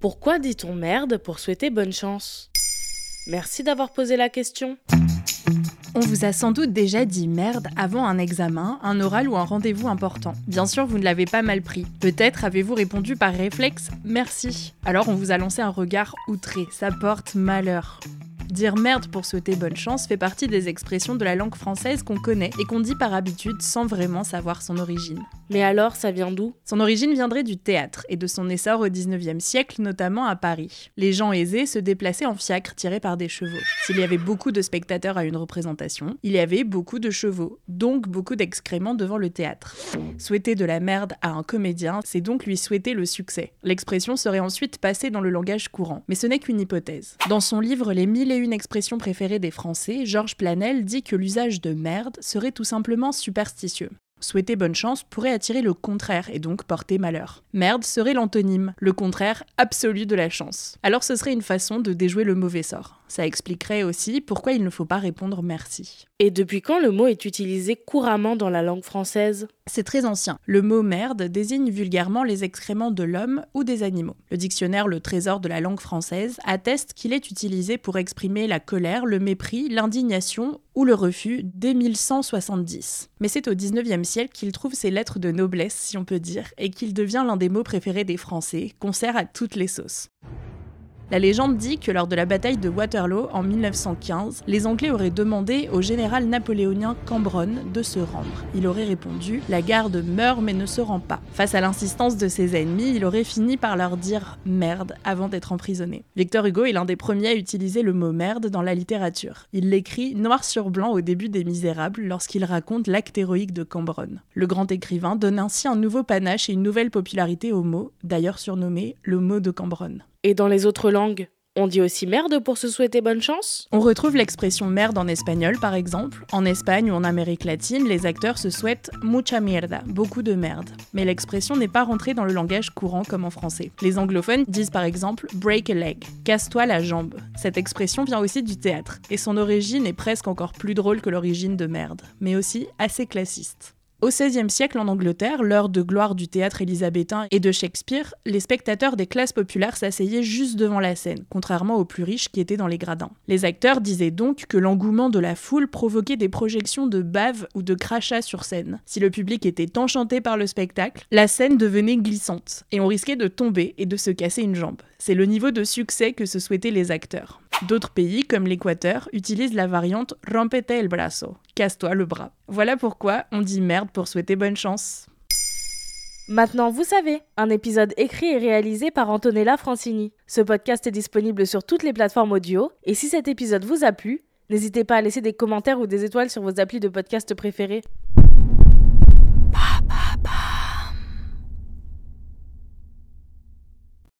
Pourquoi dit-on merde pour souhaiter bonne chance? Merci d'avoir posé la question. On vous a sans doute déjà dit merde avant un examen, un oral ou un rendez-vous important. Bien sûr, vous ne l'avez pas mal pris. Peut-être avez-vous répondu par réflexe merci. Alors on vous a lancé un regard outré, ça porte malheur. Dire merde pour souhaiter bonne chance fait partie des expressions de la langue française qu'on connaît et qu'on dit par habitude sans vraiment savoir son origine. Mais alors, ça vient d'où? Son origine viendrait du théâtre et de son essor au 19e siècle, notamment à Paris. Les gens aisés se déplaçaient en fiacre tirés par des chevaux. S'il y avait beaucoup de spectateurs à une représentation, il y avait beaucoup de chevaux, donc beaucoup d'excréments devant le théâtre. Souhaiter de la merde à un comédien, c'est donc lui souhaiter le succès. L'expression serait ensuite passée dans le langage courant, mais ce n'est qu'une hypothèse. Dans son livre Les mille et une expressions préférées des Français, Georges Planel dit que l'usage de merde serait tout simplement superstitieux. Souhaiter bonne chance pourrait attirer le contraire et donc porter malheur. Merde serait l'antonyme, le contraire absolu de la chance. Alors ce serait une façon de déjouer le mauvais sort. Ça expliquerait aussi pourquoi il ne faut pas répondre merci. Et depuis quand le mot est utilisé couramment dans la langue française? C'est très ancien. Le mot merde désigne vulgairement les excréments de l'homme ou des animaux. Le dictionnaire Le Trésor de la langue française atteste qu'il est utilisé pour exprimer la colère, le mépris, l'indignation ou le refus dès 1170. Mais c'est au 19e siècle qu'il trouve ses lettres de noblesse, si on peut dire, et qu'il devient l'un des mots préférés des Français, qu'on sert à toutes les sauces. La légende dit que lors de la bataille de Waterloo en 1915, les Anglais auraient demandé au général napoléonien Cambronne de se rendre. Il aurait répondu La garde meurt mais ne se rend pas. Face à l'insistance de ses ennemis, il aurait fini par leur dire merde avant d'être emprisonné. Victor Hugo est l'un des premiers à utiliser le mot merde dans la littérature. Il l'écrit noir sur blanc au début des Misérables lorsqu'il raconte l'acte héroïque de Cambronne. Le grand écrivain donne ainsi un nouveau panache et une nouvelle popularité au mot, d'ailleurs surnommé le mot de Cambronne. Et dans les autres on dit aussi merde pour se souhaiter bonne chance On retrouve l'expression merde en espagnol par exemple. En Espagne ou en Amérique latine, les acteurs se souhaitent mucha mierda, beaucoup de merde. Mais l'expression n'est pas rentrée dans le langage courant comme en français. Les anglophones disent par exemple break a leg, casse-toi la jambe. Cette expression vient aussi du théâtre, et son origine est presque encore plus drôle que l'origine de merde, mais aussi assez classiste. Au XVIe siècle en Angleterre, l'heure de gloire du théâtre élisabétain et de Shakespeare, les spectateurs des classes populaires s'asseyaient juste devant la scène, contrairement aux plus riches qui étaient dans les gradins. Les acteurs disaient donc que l'engouement de la foule provoquait des projections de bave ou de crachats sur scène. Si le public était enchanté par le spectacle, la scène devenait glissante, et on risquait de tomber et de se casser une jambe. C'est le niveau de succès que se souhaitaient les acteurs. D'autres pays, comme l'Équateur, utilisent la variante rompete el brazo, casse-toi le bras. Voilà pourquoi on dit merde pour souhaiter bonne chance. Maintenant, vous savez, un épisode écrit et réalisé par Antonella Francini. Ce podcast est disponible sur toutes les plateformes audio, et si cet épisode vous a plu, n'hésitez pas à laisser des commentaires ou des étoiles sur vos applis de podcast préférés.